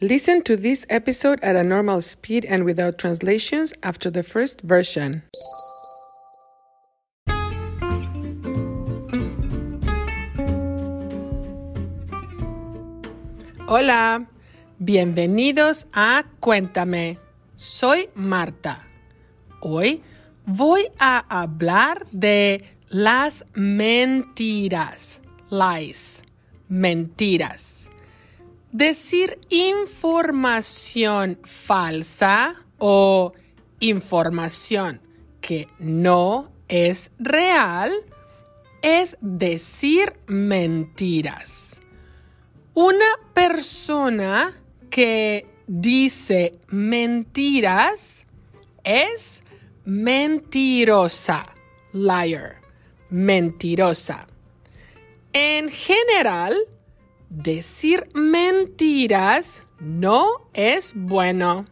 Listen to this episode at a normal speed and without translations after the first version. Hola, bienvenidos a Cuéntame. Soy Marta. Hoy voy a hablar de las mentiras, lies, mentiras. Decir información falsa o información que no es real es decir mentiras. Una persona que dice mentiras es mentirosa, liar, mentirosa. En general, Decir mentiras no es bueno.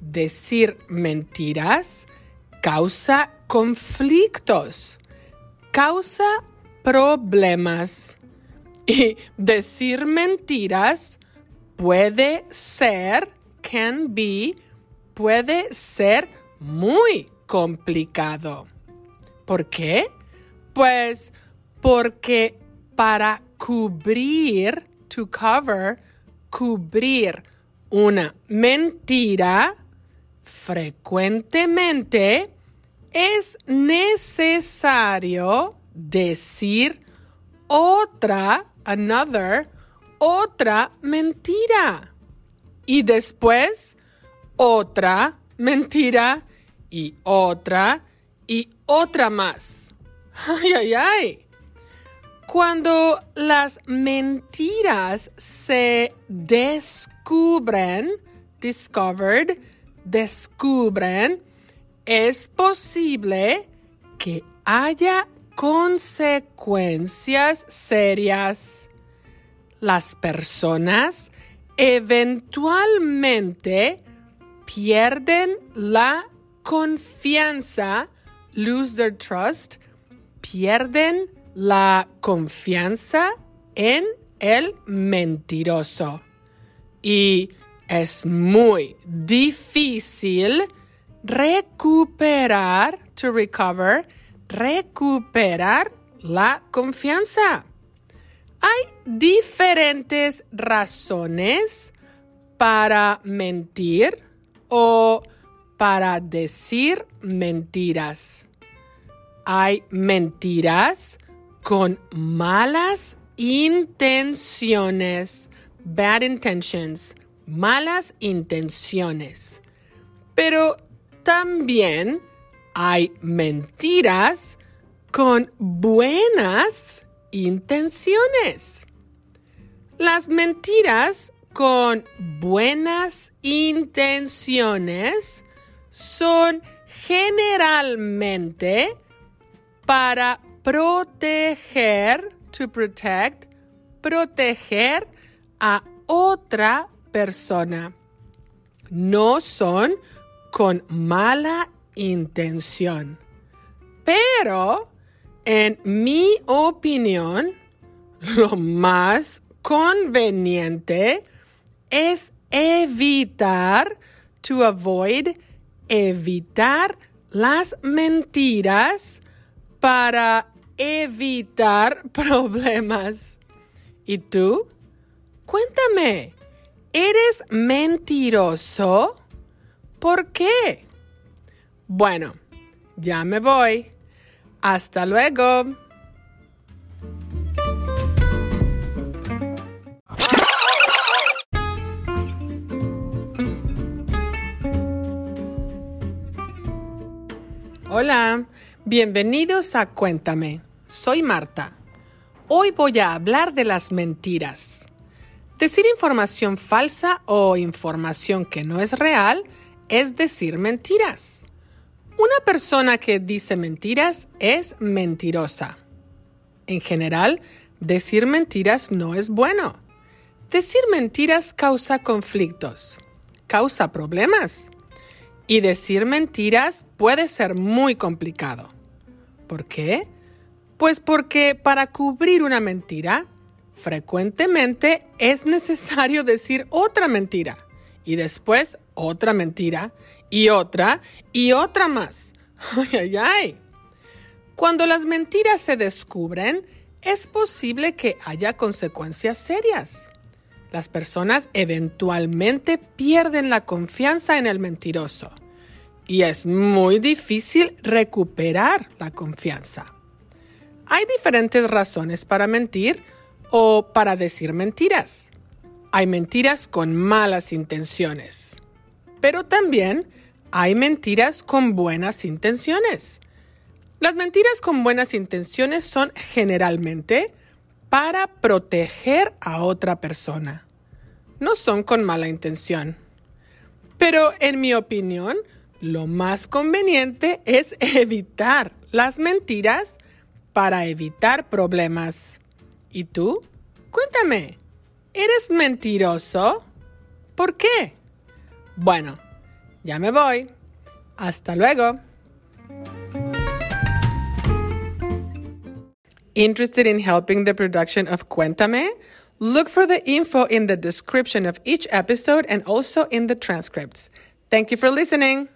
Decir mentiras causa conflictos, causa problemas. Y decir mentiras puede ser, can be, puede ser muy complicado. ¿Por qué? Pues porque para cubrir, to cover, cubrir una mentira, frecuentemente es necesario decir otra, another, otra mentira. Y después otra mentira y otra y otra más. Ay, ay, ay. Cuando las mentiras se descubren, discovered, descubren, es posible que haya consecuencias serias. Las personas eventualmente pierden la confianza, lose their trust, pierden la confianza en el mentiroso. Y es muy difícil recuperar, to recover, recuperar la confianza. Hay diferentes razones para mentir o para decir mentiras. Hay mentiras con malas intenciones, bad intentions, malas intenciones. Pero también hay mentiras con buenas intenciones. Las mentiras con buenas intenciones son generalmente para proteger, to protect, proteger a otra persona. No son con mala intención. Pero, en mi opinión, lo más conveniente es evitar, to avoid, evitar las mentiras para evitar problemas. ¿Y tú? Cuéntame, ¿eres mentiroso? ¿Por qué? Bueno, ya me voy. Hasta luego. Hola. Bienvenidos a Cuéntame. Soy Marta. Hoy voy a hablar de las mentiras. Decir información falsa o información que no es real es decir mentiras. Una persona que dice mentiras es mentirosa. En general, decir mentiras no es bueno. Decir mentiras causa conflictos, causa problemas. Y decir mentiras puede ser muy complicado. ¿Por qué? Pues porque para cubrir una mentira, frecuentemente es necesario decir otra mentira y después otra mentira y otra y otra más. Ay, ay, ay. Cuando las mentiras se descubren, es posible que haya consecuencias serias. Las personas eventualmente pierden la confianza en el mentiroso y es muy difícil recuperar la confianza. Hay diferentes razones para mentir o para decir mentiras. Hay mentiras con malas intenciones, pero también hay mentiras con buenas intenciones. Las mentiras con buenas intenciones son generalmente para proteger a otra persona. No son con mala intención. Pero en mi opinión, lo más conveniente es evitar las mentiras para evitar problemas. ¿Y tú? Cuéntame, ¿eres mentiroso? ¿Por qué? Bueno, ya me voy. Hasta luego. Interested in helping the production of Cuéntame? Look for the info in the description of each episode and also in the transcripts. Thank you for listening.